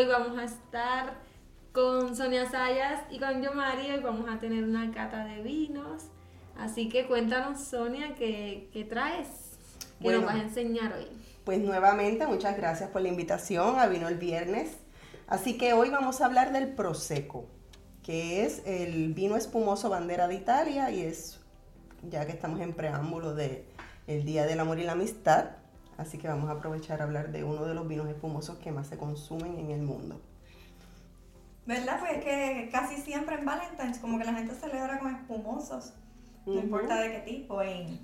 hoy vamos a estar con Sonia Sayas y con yo Mario y vamos a tener una cata de vinos. Así que cuéntanos, Sonia, ¿qué, qué traes? ¿Qué nos vas a enseñar hoy? Pues nuevamente, muchas gracias por la invitación a Vino el Viernes. Así que hoy vamos a hablar del Prosecco, que es el vino espumoso bandera de Italia y es, ya que estamos en preámbulo de el Día del Amor y la Amistad, así que vamos a aprovechar a hablar de uno de los vinos espumosos que más se consumen en el mundo. ¿Verdad? Pues es que casi siempre en Valentine's como que la gente celebra con espumosos, no importa de qué tipo, y,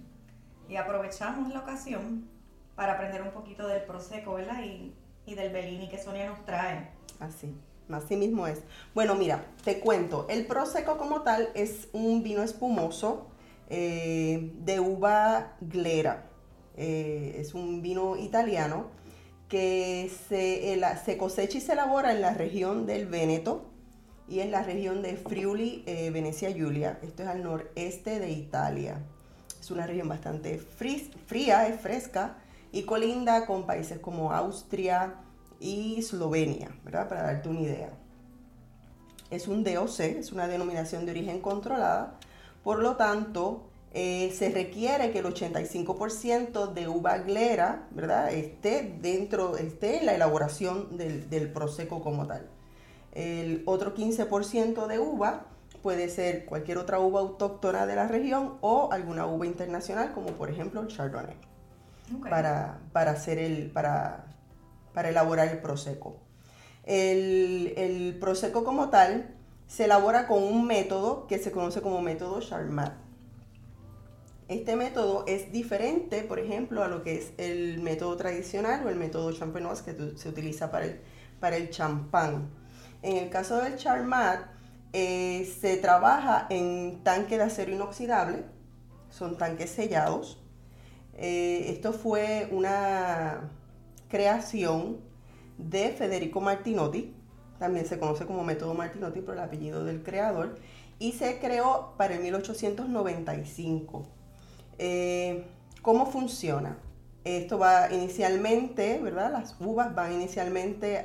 y aprovechamos la ocasión para aprender un poquito del Prosecco, ¿verdad? Y, y del Bellini que Sonia nos trae. Así, así mismo es. Bueno, mira, te cuento, el Prosecco como tal es un vino espumoso eh, de uva glera. Eh, es un vino italiano que se, se, cosecha y se elabora en la región del Véneto y en la región de Friuli, eh, Venecia Giulia. Esto es al noreste de Italia. Es una región bastante fría, es fresca y colinda con países como Austria y Eslovenia, ¿verdad? Para darte una idea. Es un DOC, es una denominación de origen controlada, por lo tanto, eh, se requiere que el 85% de uva glera, ¿verdad? Esté dentro, esté en la elaboración del, del prosecco como tal. El otro 15% de uva puede ser cualquier otra uva autóctona de la región o alguna uva internacional, como por ejemplo el Chardonnay para, hacer el, para, para elaborar el prosecco. El, el prosecco como tal se elabora con un método que se conoce como método Charmat. Este método es diferente, por ejemplo, a lo que es el método tradicional o el método champenoise que se utiliza para el, para el champán. En el caso del Charmat, eh, se trabaja en tanque de acero inoxidable, son tanques sellados, eh, esto fue una creación de Federico Martinotti, también se conoce como método Martinotti por el apellido del creador, y se creó para el 1895. Eh, ¿Cómo funciona? Esto va inicialmente, ¿verdad? Las uvas van inicialmente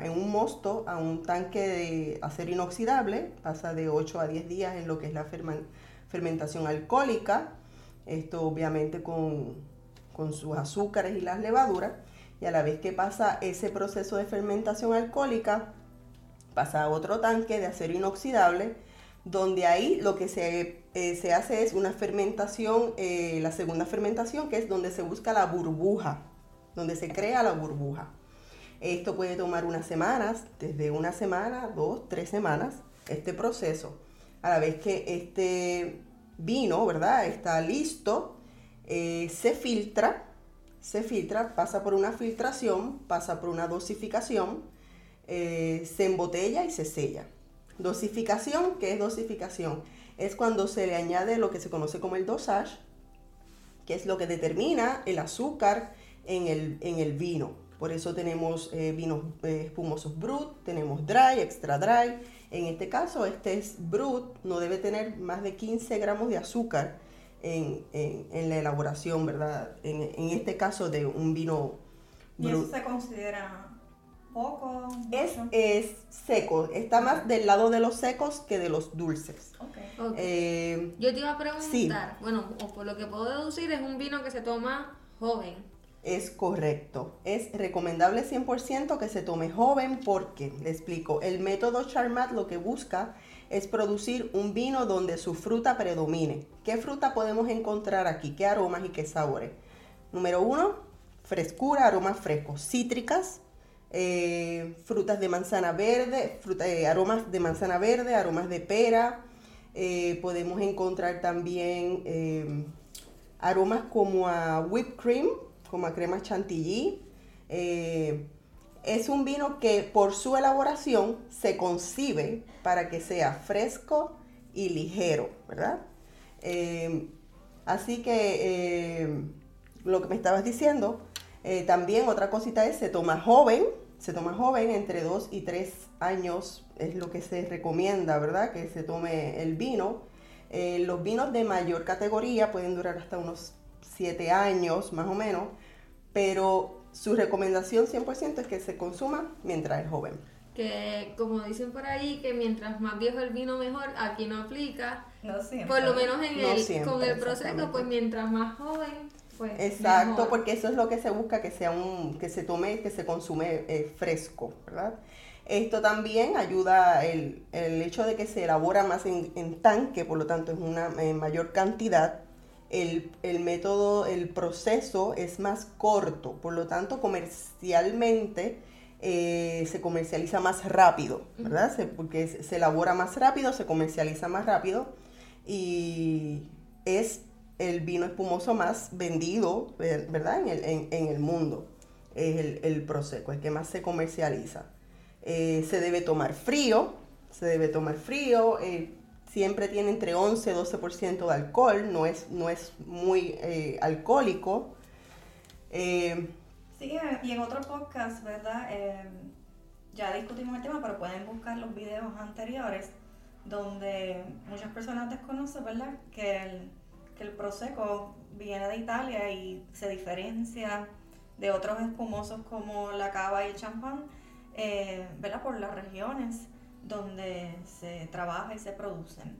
en un mosto a un tanque de acero inoxidable, pasa de 8 a 10 días en lo que es la fermentación alcohólica esto obviamente con, sus azúcares y las levaduras, y a la vez que pasa ese proceso de fermentación alcohólica, pasa a otro tanque de acero inoxidable, donde ahí lo que se, eh, hace es una fermentación, eh, la segunda fermentación, que es donde se busca la burbuja, donde se crea la burbuja. Esto puede tomar unas semanas, desde una semana, dos, tres semanas, este proceso. A la vez que este vino, ¿verdad? Está listo, eh, se filtra, se filtra, pasa por una filtración, pasa por una dosificación, se embotella y se sella. Dosificación, ¿qué es dosificación? Es cuando se le añade lo que se conoce como el dosage, que es lo que determina el azúcar en el, vino. Por eso tenemos eh, vinos espumosos brut, tenemos dry, extra dry, en este caso, este es brut, no debe tener más de 15 gramos de azúcar en, la elaboración, ¿verdad? En, este caso de un vino brut. ¿Y eso se considera poco? Es, es, seco, está más del lado de los secos que de los dulces. Okay. Eh, Yo te iba a preguntar, bueno, o por lo que puedo deducir, es un vino que se toma joven. Es correcto. Es recomendable 100% que se tome joven porque, le explico, el método Charmat lo que busca es producir un vino donde su fruta predomine. ¿Qué fruta podemos encontrar aquí? ¿Qué aromas y qué sabores? Número uno, frescura, aromas frescos, cítricas, eh, frutas de manzana verde, eh, aromas de manzana verde, aromas de pera. Eh, podemos encontrar también aromas como a whipped cream, como a crema chantilly. Es un vino que por su elaboración se concibe para que sea fresco y ligero, ¿verdad? Eh, así que eh, lo que me estabas diciendo, también otra cosita es, se toma joven, se toma joven, entre 2 y 3 años es lo que se recomienda, ¿verdad? Que se tome el vino. los vinos de mayor categoría pueden durar hasta unos 7 años más o menos, pero su recomendación 100% es que se consuma mientras es joven. Que como dicen por ahí, que mientras más viejo el vino mejor, aquí no aplica. No siempre. Por lo menos en No el, siempre, con el proceso, pues mientras más joven, pues Exacto, mejor. porque eso es lo que se busca, que sea un, que se tome, que se consume eh, fresco, ¿verdad? Esto también ayuda el, el hecho de que se elabora más en, en tanque, por lo tanto es una eh, mayor cantidad. El, el método, el proceso es más corto, por lo tanto comercialmente eh, se comercializa más rápido, ¿verdad? Se- porque se, se elabora más rápido, se comercializa más rápido y es el vino espumoso más vendido, ver- ¿verdad? En el, en- en el mundo. Es el, el Prosecco, el que más se comercializa. Eh, se debe tomar frío, se debe tomar frío. eh, siempre tiene entre 11 y 12% de alcohol, no es, no es muy eh, alcohólico. Sí, y en otro podcast, ¿verdad? Ya discutimos el tema, pero pueden buscar los videos anteriores donde muchas personas desconocen, ¿verdad? Que el, que el Prosecco viene de Italia y se diferencia de otros espumosos como la cava y el champán, eh, ¿verdad? Por las regiones donde se trabaja y se producen.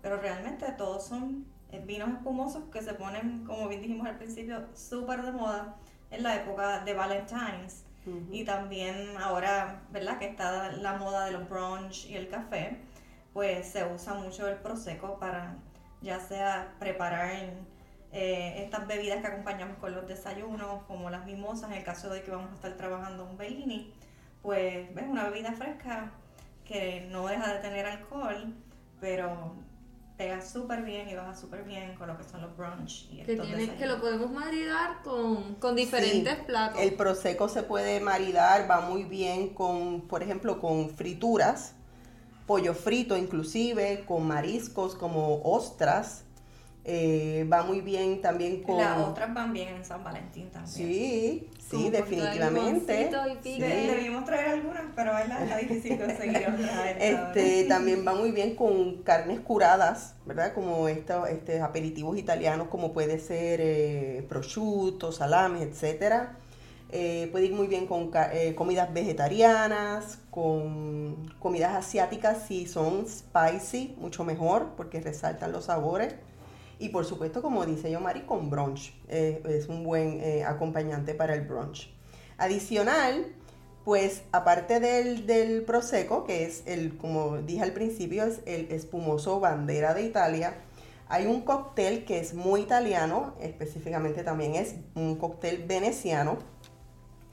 Pero realmente todos son eh, vinos espumosos que se ponen, como bien dijimos al principio, súper de moda en la época de Valentine's. Y también ahora, ¿verdad? Que está la moda de los brunch y el café, pues se usa mucho el prosecco para ya sea preparar eh, estas bebidas que acompañamos con los desayunos, como las mimosas, en el caso de que vamos a estar trabajando un Bellini, pues ves una bebida fresca que no deja de tener alcohol, pero pega súper bien y baja súper bien con lo que son los brunch y que, estos tiene, que lo podemos maridar con, con diferentes Sí, platos. El prosecco se puede maridar, va muy bien con, por ejemplo, con frituras, pollo frito inclusive, con mariscos como ostras. eh, va muy bien también con... Las otras van bien en San Valentín también. Sí, sí, con definitivamente. y debimos traer algunas, pero ¿verdad? está difícil conseguirlas. a esta Este, también va muy bien con carnes curadas, ¿verdad? Como estos este, aperitivos italianos, como puede ser eh, prosciutto, salames, etcétera. Eh, puede ir muy bien con eh, comidas vegetarianas, con comidas asiáticas si son spicy, mucho mejor, porque resaltan los sabores. Y por supuesto, como dice yo, Mari, con brunch. Eh, es un buen acompañante para el brunch. Adicional, pues aparte del, del Prosecco, que es el, como dije al principio, es el espumoso bandera de Italia, hay un cóctel que es muy italiano, específicamente también es un cóctel veneciano,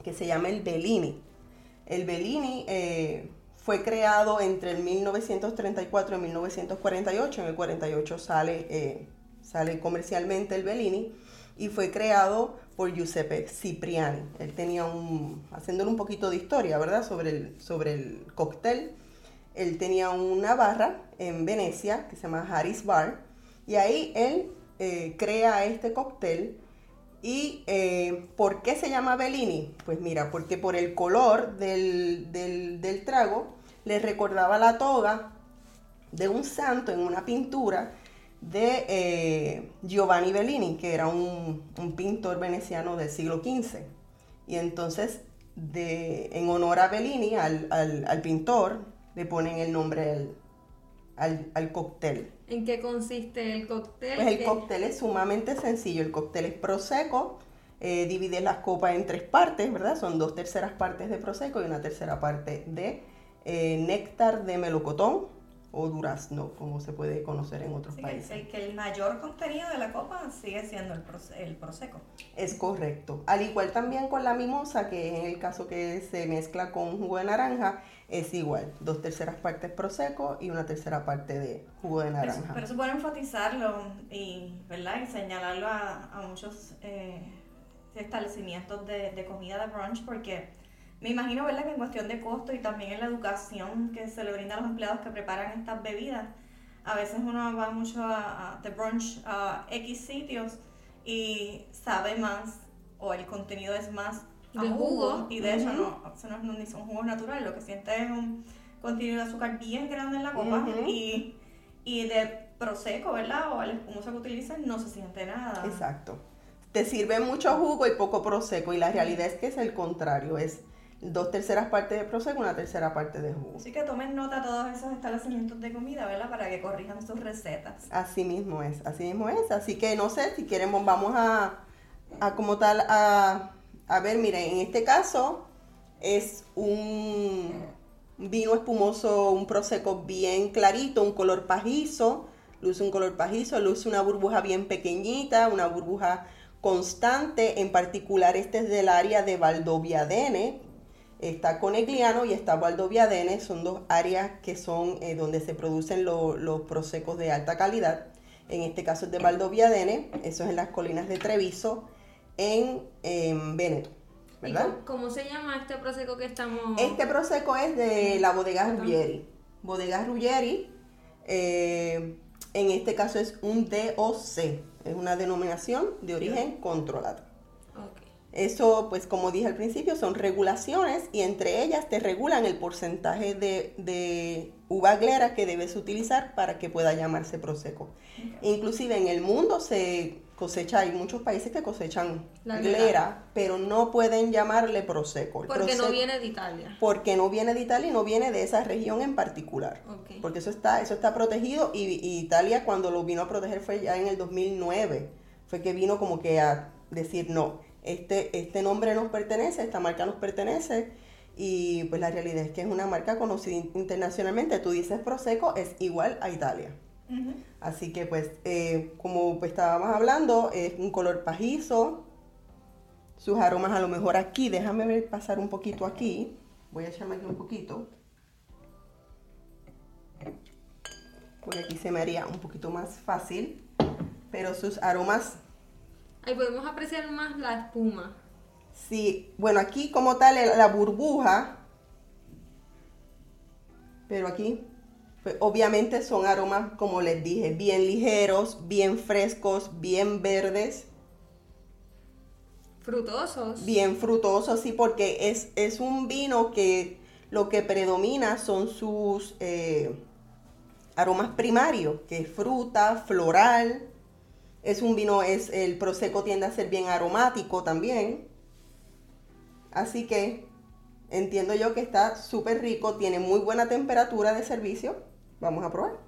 que se llama el Bellini. El Bellini eh, fue creado entre el 1934 y 1948, en el 48 sale, eh, sale comercialmente el Bellini, y fue creado por Giuseppe Cipriani. Él tenía un, haciéndole un poquito de historia, ¿verdad? Sobre el, sobre el cóctel. Él tenía una barra en Venecia que se llama Harris Bar y ahí él eh, crea este cóctel. ¿Y eh, por qué se llama Bellini? Pues mira, porque por el color del, del- del trago le recordaba la toga de un santo en una pintura de eh, Giovanni Bellini, que era un, un pintor veneciano del siglo XV. Y entonces, de, en honor a Bellini, al, al- al pintor, le ponen el nombre al, al, al cóctel. ¿En qué consiste el cóctel? Pues el cóctel es sumamente sencillo. El cóctel es prosecco. Eh, divide las copas en tres partes, ¿verdad? Son dos terceras partes de prosecco y una tercera parte de eh, néctar de melocotón o durazno, como se puede conocer en otros que países. el, que el mayor contenido de la copa sigue siendo el, el prosecco. Es correcto. Al igual también con la mimosa, que en el caso que se mezcla con jugo de naranja, es igual. Dos terceras partes prosecco y una tercera parte de jugo de Pero, naranja. pero es bueno enfatizarlo y, ¿verdad? y señalarlo a, a muchos eh, establecimientos de, de comida de brunch porque me imagino ¿verdad? que en cuestión de costo y también en la educación que se le brinda a los empleados que preparan estas bebidas, a veces uno va mucho a, a de brunch a X sitios y sabe más o el contenido es más a De jugo. y de hecho no, eso no, ni son jugos naturales, lo que siente es un contenido de azúcar bien grande en la copa Ujú. y, y de prosecco, ¿verdad? O el espumoso que utilizan no se siente nada. Exacto. te sirve mucho jugo y poco prosecco. Y la realidad es que es el contrario, es dos terceras partes de prosecco, una tercera parte de jugo. Así que tomen nota todos esos establecimientos de comida, ¿verdad? Para que corrijan sus recetas. Así mismo es, así mismo es. Así que no sé, si queremos vamos a, a como tal a, a ver, miren, en este caso es un vino espumoso, un prosecco bien clarito, un color pajizo, luce un color pajizo, luce una burbuja bien pequeñita, una burbuja constante, en particular este es del área de Valdoviadene, está Conegliano y está Valdoviadene, son dos áreas que son eh, donde se producen lo- los prosecos de alta calidad. En este caso es de Valdoviadene, eso es en las colinas de Treviso, en, en Veneto, ¿Y ¿verdad? cómo, cómo se llama este proseco que estamos...? Este prosecco es de la bodega. Ruggeri. Bodega Ruggeri, eh, en este caso es un DOC, es una denominación de origen controlado. Eso, pues como dije al principio, son regulaciones y entre ellas te regulan el porcentaje de, de uva glera que debes utilizar para que pueda llamarse prosecco. Inclusive en el mundo se cosecha, hay muchos países que cosechan La glera, glera. pero no pueden llamarle prosecco. El Porque no viene de Italia. porque no viene de Italia y no viene de esa región en particular. Porque eso está, eso está protegido y, y Italia cuando lo vino a proteger fue ya en el 2009. Fue que vino como que a decir, no, este, este nombre nos pertenece, esta marca nos pertenece. Y pues la realidad es que es una marca conocida in- internacionalmente. Tú dices Prosecco, es igual a Italia. Así que pues, eh, como pues, estábamos hablando, es un color pajizo. Sus aromas a lo mejor aquí, déjame ver pasar un poquito aquí. Voy a echarme aquí un poquito. Porque aquí se me haría un poquito más fácil. Pero sus aromas, Ahí podemos apreciar más la espuma. sí, bueno, aquí como tal la burbuja. Pero aquí, pues, obviamente son aromas, como les dije, bien ligeros, bien frescos, bien verdes. Frutosos. bien frutoso, sí, porque es, es un vino que lo que predomina son sus eh, aromas primarios, que es fruta, floral. Es un vino, es el prosecco tiende a ser bien aromático también. Así que entiendo yo que está súper rico, tiene muy buena temperatura de servicio. Vamos a probar.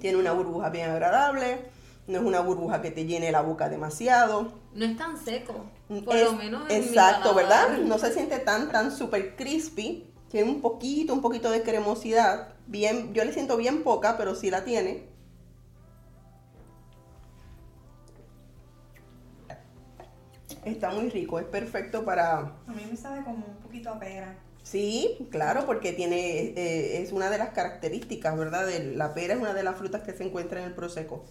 Tiene una burbuja bien agradable, no es una burbuja que te llene la boca demasiado. No es tan seco. Por Es- lo menos en Exacto. ¿verdad? No se siente tan, tan súper crispy. Tiene un poquito, un poquito de cremosidad. Bien, yo le siento bien poca, pero sí la tiene. Está muy rico, es perfecto para... A mí me sabe como un poquito a pera. Sí, claro, porque tiene, eh, es una de las características, ¿verdad? De, la pera es una de las frutas que se encuentra en el prosecco.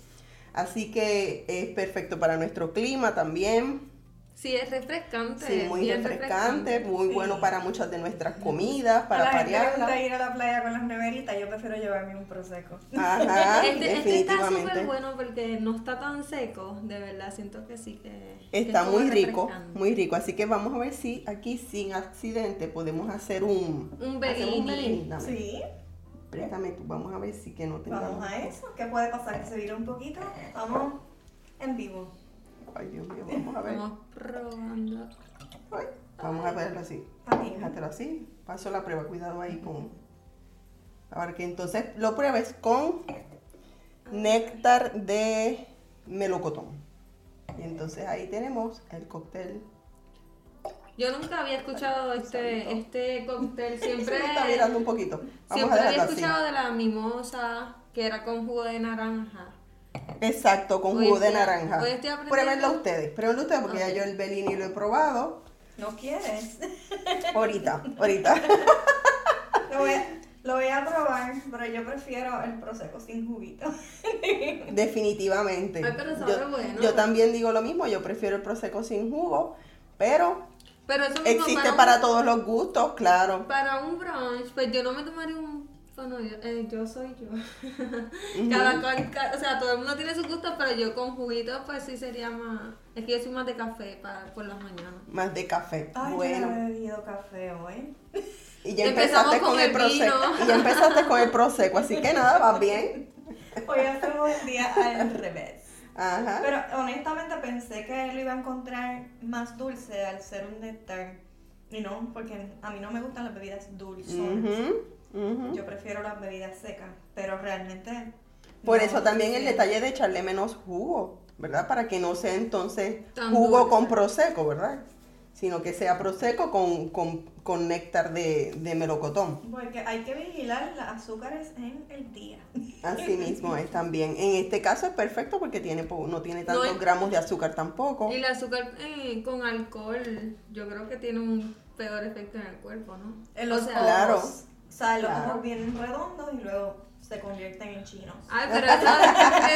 Así que es perfecto para nuestro clima también. Sí, es refrescante. Sí, muy refrescante, muy sí. bueno para muchas de nuestras comidas, para a la gente le gusta ir a la playa con las neveritas, yo prefiero llevarme un prosecco. Ajá, Este, este está súper bueno porque no está tan seco, de verdad, siento que sí que... que Está es como muy rico, muy rico. Así que vamos a ver si aquí sin accidente podemos hacer un... Un dame. Sí, Préstame tú, vamos a ver si que no tengamos... vamos a eso. ¿Qué puede pasar? Que se vire un poquito. Vamos en vivo. Ay, Dios mío, vamos a ver. Vamos probando. Ay, Vamos a verlo así. Bien. Déjatelo así. Paso la prueba, cuidado ahí con. Ahora que entonces lo pruebes con néctar de melocotón. Y entonces ahí tenemos el cóctel. Yo nunca había escuchado este, este cóctel, siempre... Se me está mirando un poquito. Vamos Siempre a había así. escuchado de la mimosa, que era con jugo de naranja. Exacto, con jugo de naranja. Pruébenlo ustedes, pruébenlo ustedes porque ya yo el Bellini lo he probado. ¿No quieres? Ahorita, ahorita. Lo voy, a, lo voy a probar, pero yo prefiero el prosecco sin juguito. Definitivamente. Ay, pero sabe yo, bueno. yo también digo lo mismo, yo prefiero el prosecco sin jugo, pero Pero eso mismo existe un- para todos los gustos, claro. Para un brunch, pues yo no me tomaría un Bueno, yo, eh, yo soy yo. Cada cual, o sea, todo el mundo tiene sus gustos, pero yo con juguito, pues sí sería más. Es que yo soy más de café para por las mañanas. Más de café. Ay, yo bueno. no he bebido café hoy. Y ya empezaste con, con el el prosecco. vino. Y ya empezaste con el prosecco, así que nada, vas bien. Hoy hacemos el día al revés. Ajá. Pero honestamente pensé que lo iba a encontrar más dulce al ser un néctar. Y no, porque a mí no me gustan las bebidas dulces. Yo prefiero las bebidas secas, pero realmente... Por no, eso también el detalle de echarle menos jugo, ¿verdad? Para que no sea entonces Tan jugo dulce. con prosecco, ¿verdad? Sino que sea prosecco con, con, con néctar de, de melocotón. Porque hay que vigilar los azúcares en el día. Así mismo es también. En este caso es perfecto porque tiene po- no tiene tantos gramos de azúcar tampoco. Y el azúcar eh, con alcohol, yo creo que tiene un peor efecto en el cuerpo, ¿no? En los o sea, ojos. O sea, los Claro. ojos vienen redondos y luego se convierten en chinos. Ay, pero eso,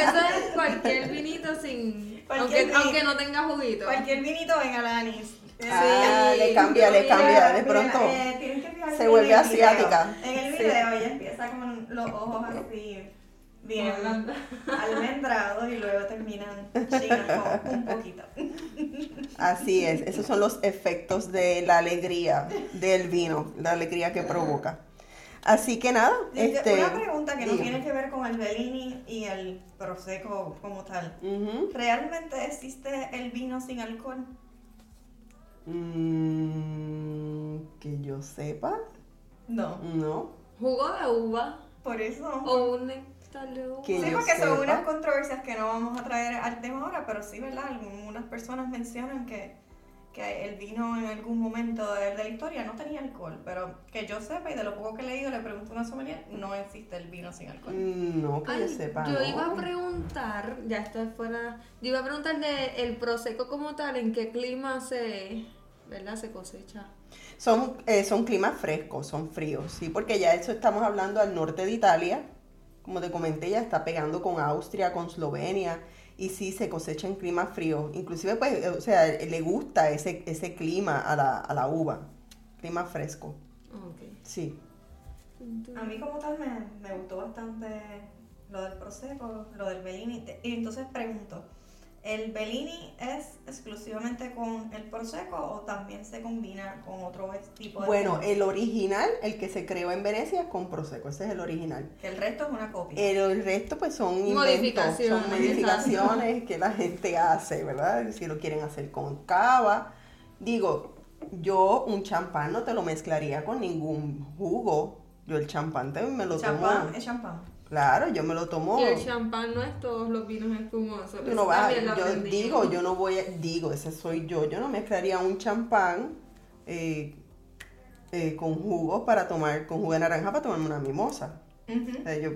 eso es cualquier vinito sin. Cualquier aunque, aunque no tenga juguito. Cualquier vinito ven a la anís. Ah, Sí, le cambia, le cambia. De Mira, pronto eh, que se en vuelve el asiática. video. En el Sí. video ella empieza con los ojos así, bien almendrados y luego terminan chinas con un poquito. así es. Esos son los efectos de la alegría del vino, la alegría que provoca. Así que nada, este. Una pregunta que no tiene que ver con el Bellini y el Prosecco como tal. ¿Realmente existe el vino sin alcohol? Mm, que yo sepa, No. no. Jugo de uva Por eso. o un néctar de uva. Que Sí, porque son unas controversias que no vamos a traer al tema ahora, pero sí, ¿verdad? Algunas personas mencionan que, que el vino en algún momento de, de la historia no tenía alcohol, pero que yo sepa y de lo poco que he leído, le pregunto a una sommelier, no existe el vino sin alcohol. Mm, No, que yo sepa. yo no. iba a preguntar, ya esto es fuera, yo iba a preguntar de el prosecco como tal, en qué clima se, ¿verdad? Se cosecha. Son, eh, son climas frescos, son fríos, sí, porque ya eso estamos hablando al norte de Italia. Como te comenté, ya está pegando con Austria, con Eslovenia, y sí se cosecha en climas fríos. Inclusive, pues, eh, o sea, le gusta ese, ese clima a la, a la uva, clima fresco, Ok. sí. A mí como tal me, me gustó bastante lo del Prosecco, lo del Bellini. Y entonces pregunto, ¿el Bellini es exclusivamente con el Prosecco o también se combina con otro tipo de Bueno, vino? el original, el que se creó en Venecia es con Prosecco, ese es el original. El resto es una copia. El, el resto pues son inventos, Modificaciones, son modificaciones que la gente hace, ¿verdad? Si lo quieren hacer con cava. Digo, yo un champán no te lo mezclaría con ningún jugo. Yo el champán te- me lo champán, tomo. es champán. Claro, yo me lo tomo. Y el champán no es todos los vinos espumosos. Yo eso no va- yo digo, yo no voy a, digo, ese soy yo, yo no mezclaría un champán eh, eh, con jugo para tomar, con jugo de naranja para tomarme una mimosa. Ujú. O sea, yo,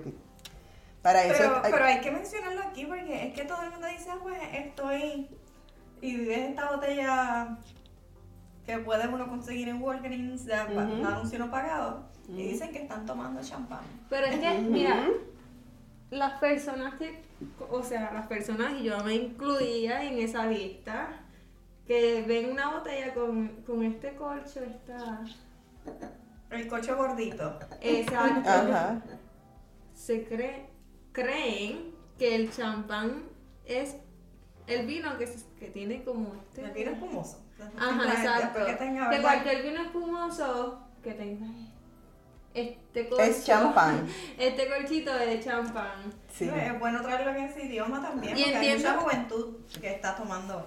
para eso Pero, hay- pero hay que mencionarlo aquí porque es que todo el mundo dice, ah, pues estoy y ves esta botella que puede uno conseguir en Walgreens de pa- Ujú. anuncio no pagado y dicen que están tomando champán. Pero es que, mira, las personas que, o sea, las personas, y yo me incluía en esa lista, que ven una botella con, con este corcho, esta... El coche gordito. Exacto. Ajá. Se cree, creen que el champán es el vino que, se- que tiene como este... El vino espumoso. Ajá, exacto. Que tenga, Que ¿verdad? cualquier vino espumoso que tenga este corcho, Es champán. Este corchito es champán. Sí. Es bueno traerlo en ese idioma también, Y porque hay entiendo- mucha juventud que está tomando.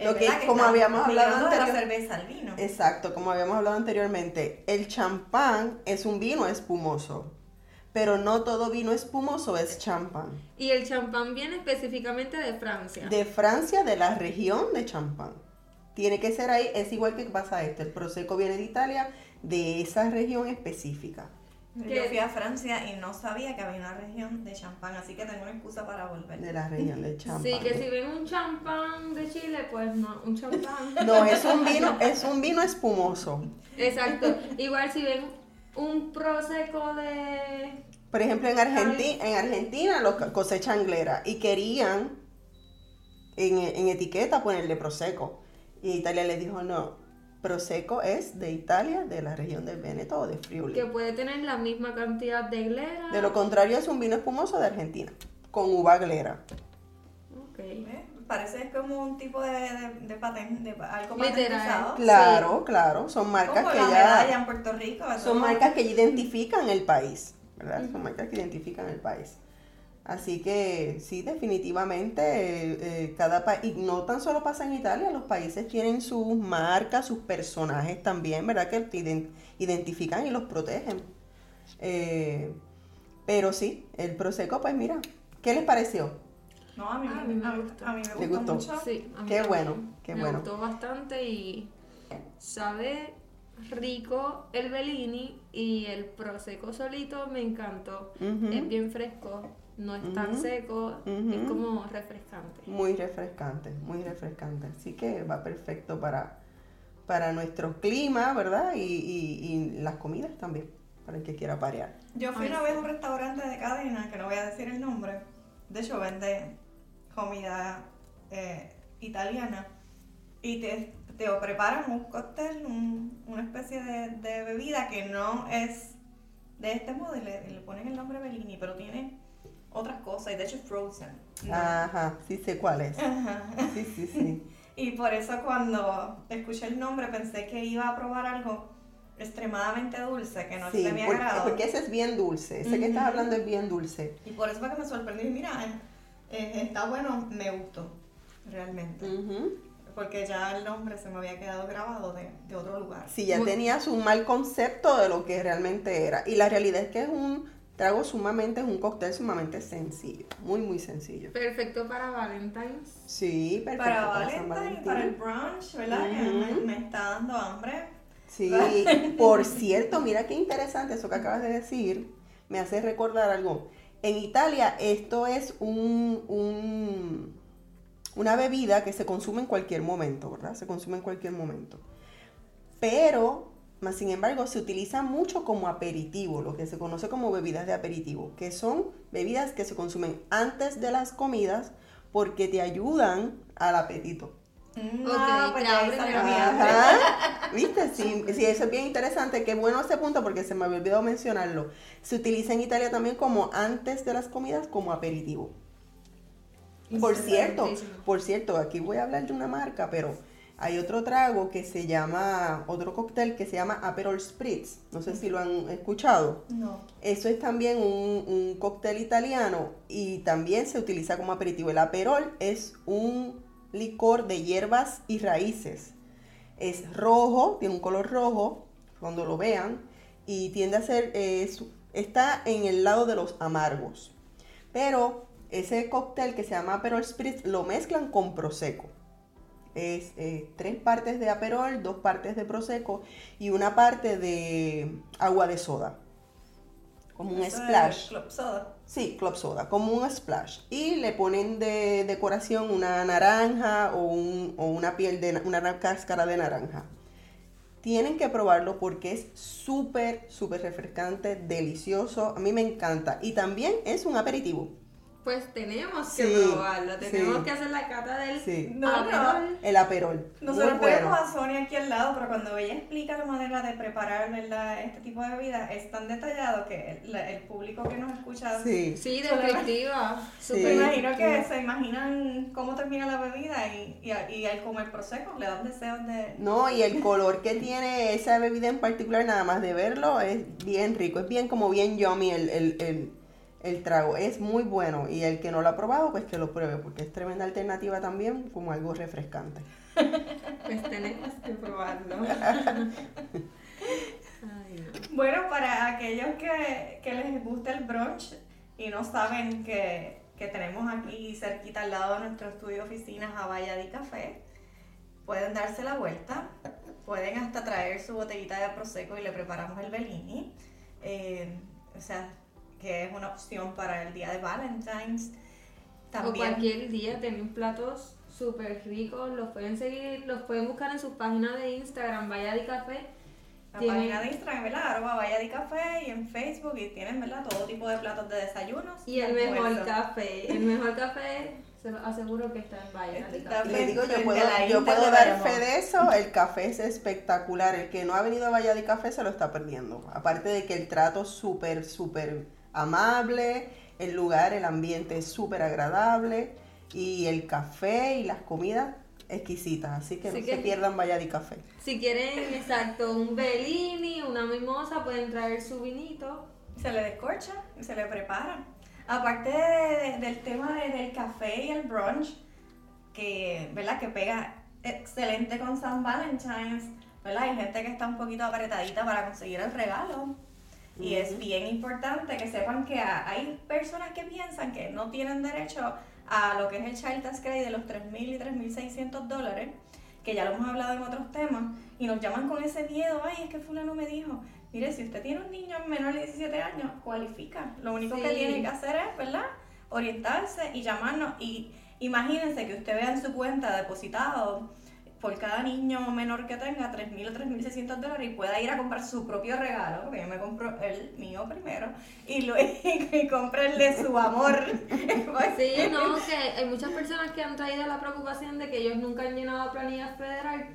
Lo que- ¿verdad? como habíamos hablado de la cerveza al vino. Exacto, como habíamos hablado anteriormente, el champán es un vino espumoso, pero no todo vino espumoso es champán. Y el champán viene específicamente de Francia. De Francia, de la región de champán. Tiene que ser ahí, es igual que pasa esto, el prosecco viene de Italia, de esa región específica. Yo fui a Francia y no sabía que había una región de champán, así que tengo una excusa para volver. De la región de champán. Sí, que si ven un champán de Chile, pues no, un champán. No, es un vino, es un vino espumoso. Exacto. Igual si ven un prosecco de... Por ejemplo, en, Argenti- en Argentina lo co- cosechan glera y querían en, en etiqueta ponerle prosecco. Y Italia les dijo, no, Prosecco es de Italia, de la región del Veneto o de Friuli. Que puede tener la misma cantidad de glera. De lo contrario es un vino espumoso de Argentina, con uva glera. Ok. ¿Eh? Parece como un tipo de, de, de paten- de algo Literal. patentizado. Claro, claro, son marcas Como que la ya en Puerto Rico. son marcas que identifican el país, ¿verdad? Son marcas que identifican el país. Así que sí, definitivamente eh, eh, cada país, y no tan solo pasa en Italia, los países tienen sus marcas, sus personajes también, ¿verdad? Que identifican y los protegen. Eh, pero sí, el Prosecco, pues mira, ¿qué les pareció? No, a mí, Ah, me- a mí me a mí- gustó. a mí me ¿Le gustó, gustó? mucho. Sí, a mí Qué también. bueno, qué Me bueno. gustó bastante y sabe rico el Bellini y el Prosecco solito me encantó. Es bien fresco, no es tan seco, es Ujú. como refrescante. Muy refrescante, muy refrescante. Así que va perfecto para, para nuestro clima, ¿verdad? Y, y- y las comidas también, para el que quiera parear. Yo fui Ay, una sí. vez a un restaurante de cadena, que no voy a decir el nombre. De hecho, vende comida eh, italiana. Y te, te preparan un cóctel, un- una especie de, de bebida que no es de este modo y le, le ponen el nombre Bellini, pero tiene otras cosas. Y de hecho es frozen. ¿no? Ajá, sí sé cuál es. Ajá. Sí, sí, sí. Y por eso cuando escuché el nombre pensé que iba a probar algo extremadamente dulce, que no Sí, de mi porque, porque ese es bien dulce. Ese que estás hablando es bien dulce. Y por eso fue que me sorprendí. Mira, eh, eh, está bueno, me gustó, realmente. Ujú. Porque ya el nombre se me había quedado grabado de, de otro lugar. Si ya Muy- tenías un mal concepto de lo que realmente era. Y la realidad es que es un trago sumamente, es un cóctel sumamente sencillo. Muy, muy sencillo. Perfecto para Valentine's. Sí, perfecto. Para San Valentine, Valentín. para el brunch, ¿verdad? Que me, Ujú. me está dando hambre. Sí, por cierto, mira qué interesante eso que acabas de decir, me hace recordar algo. En Italia esto es un, un- una bebida que se consume en cualquier momento, ¿verdad? Se consume en cualquier momento. Pero, más sin embargo, se utiliza mucho como aperitivo, lo que se conoce como bebidas de aperitivo, que son bebidas que se consumen antes de las comidas porque te ayudan al apetito. Mm, ah, pues. Ajá. ¿Viste? Sí, sí, eso es bien interesante. Qué bueno ese punto porque se me había olvidado mencionarlo. Se utiliza en Italia también como antes de las comidas como aperitivo. Por cierto, por cierto, aquí voy a hablar de una marca, pero hay otro trago que se llama, otro cóctel que se llama Aperol Spritz. No sé si lo han escuchado. No. Eso es también un, un cóctel italiano y también se utiliza como aperitivo. El Aperol es un licor de hierbas y raíces. Es rojo, tiene un color rojo, cuando lo vean, y tiende a ser, está en el lado de los amargos. Pero ese cóctel que se llama Aperol Spritz lo mezclan con Prosecco. Es eh, tres partes de Aperol, dos partes de Prosecco y una parte de agua de soda. Como un Eso splash. Club Soda. Sí, club soda, como un splash. Y le ponen de decoración una naranja o, un- o una piel de na- una cáscara de naranja. Tienen que probarlo porque es súper, súper refrescante, delicioso. A mí me encanta. Y también es un aperitivo. Pues tenemos que Sí, probarlo, tenemos sí. que hacer la cata del Sí. No, Aperol. El aperol. Nosotros bueno. tenemos a Sonia aquí al lado, pero cuando ella explica la manera de preparar ¿verdad? este tipo de bebida, es tan detallado que el, el público que nos escucha Sí. Sí, descriptiva. Sí. Me imagino que descriptiva. se imaginan cómo termina la bebida y, y, y al comer prosecco le dan deseos de... No, y el color que tiene esa bebida en particular, nada más de verlo, es bien rico. Es bien como bien yummy el, el, el, el trago. Es muy bueno. Y el que no lo ha probado, pues que lo pruebe, porque es tremenda alternativa también, como algo refrescante. Pues tenemos que probarlo. Bueno, para aquellos que, que les gusta el brunch y no saben que, que tenemos aquí cerquita al lado de nuestro estudio oficinas Havaya di Café, pueden darse la vuelta, pueden hasta traer su botellita de prosecco y le preparamos el Bellini. Eh, o sea, que es una opción para el día de Valentine's. O También cualquier día tienen platos súper ricos, los pueden seguir, los pueden buscar en su página de Instagram, Vaya de Café. la Tienen- página de Instagram, ¿verdad? Arroba Havaya di Café y en Facebook y tienen, ¿verdad? Todo tipo de platos de desayunos. Y el mejor café, el mejor café se lo aseguro que está en Valle Este. Le digo, yo puedo, a la yo puedo de dar fe de eso, el café es espectacular, el que no ha venido a Valladolid Café se lo está perdiendo, aparte de que el trato es súper, súper amable, el lugar, el ambiente es súper agradable y el café y las comidas exquisitas, así que Así no que- se pierdan Valladolid Café. Si quieren, exacto, un Bellini, una mimosa, pueden traer su vinito. Se le descorcha y se le prepara. Aparte de- del tema de- del café y el brunch, que, ¿verdad? que pega excelente con San Valentine's, ¿verdad? Hay gente que está un poquito apretadita para conseguir el regalo. Y es bien importante que sepan que ha- hay personas que piensan que no tienen derecho a lo que es el Child Tax Credit de los 3.000 y 3.600 dólares, que ya lo hemos hablado en otros temas, y nos llaman con ese miedo, ay, es que fulano me dijo, mire, si usted tiene un niño menor de 17 años, cualifica. Lo único que tiene que hacer es, ¿verdad? Orientarse y llamarnos. Y imagínense que usted vea en su cuenta depositado por cada niño menor que tenga 3.000 o 3.600 dólares y pueda ir a comprar su propio regalo, porque yo me compro el mío primero, y, lo, y compre el de su amor. Sí, no, que hay muchas personas que han traído la preocupación de que ellos nunca han llenado planilla federal.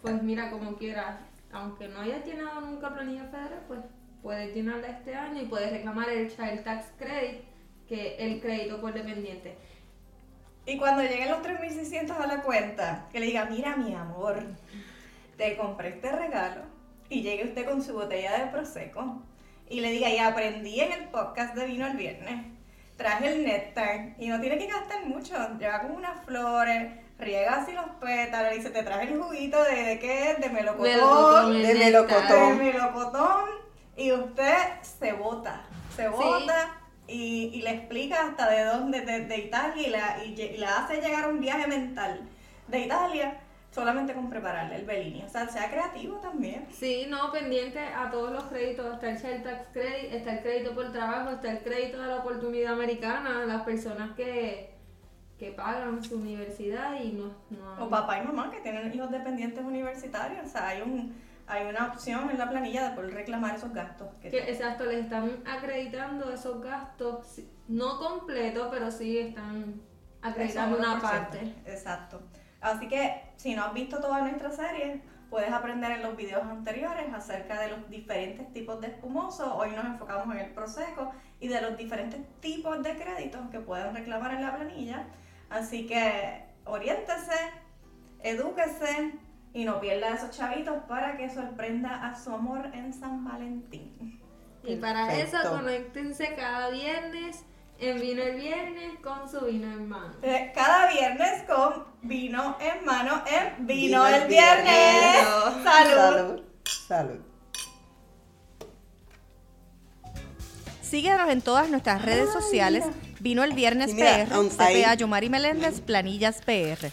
Pues mira, como quieras, aunque no hayas llenado nunca planilla federal, pues puedes llenarla este año y puedes reclamar el Child Tax Credit, que es el crédito por dependiente. Y cuando lleguen los 3.600 a la cuenta, que le diga, mira mi amor, te compré este regalo y llegue usted con su botella de Prosecco y le diga, y aprendí en el podcast de vino el viernes, traje el néctar y no tiene que gastar mucho, lleva como unas flores, riega así los pétalos y dice, te traje el juguito de, ¿de qué? De melocotón, Melocotón, el de melocotón. de melocotón y usted se bota, se bota y, y le explica hasta de dónde, de, de Italia y la, y, lle- y la hace llegar a un viaje mental de Italia solamente con prepararle el Bellini. O sea, sea creativo también. Sí, no, pendiente a todos los créditos, está el Child Tax Credit, está el crédito por trabajo, está el crédito de la oportunidad americana, las personas que, que pagan su universidad y no... no O papá y mamá que tienen hijos dependientes universitarios. O sea, hay un hay una opción en la planilla de poder reclamar esos gastos. que Que, exacto, les están acreditando esos gastos, no completos, pero sí están acreditando una parte. Exacto. Así que si no has visto toda nuestra serie, puedes aprender en los videos anteriores acerca de los diferentes tipos de espumoso. Hoy nos enfocamos en el Prosecco y de los diferentes tipos de créditos que pueden reclamar en la planilla. Así que oriéntese, edúquese y no pierda esos chavitos para que sorprenda a su amor en San Valentín. Y para eso, conéctense cada viernes en Vino el Viernes con su vino en mano. Eh, Cada viernes con vino en mano en Vino, Vino el viernes. viernes. Salud. Salud. Salud. Síguenos en todas nuestras redes sociales. Vino el viernes mira, PR, CPA Yomari Meléndez, Planillas PR.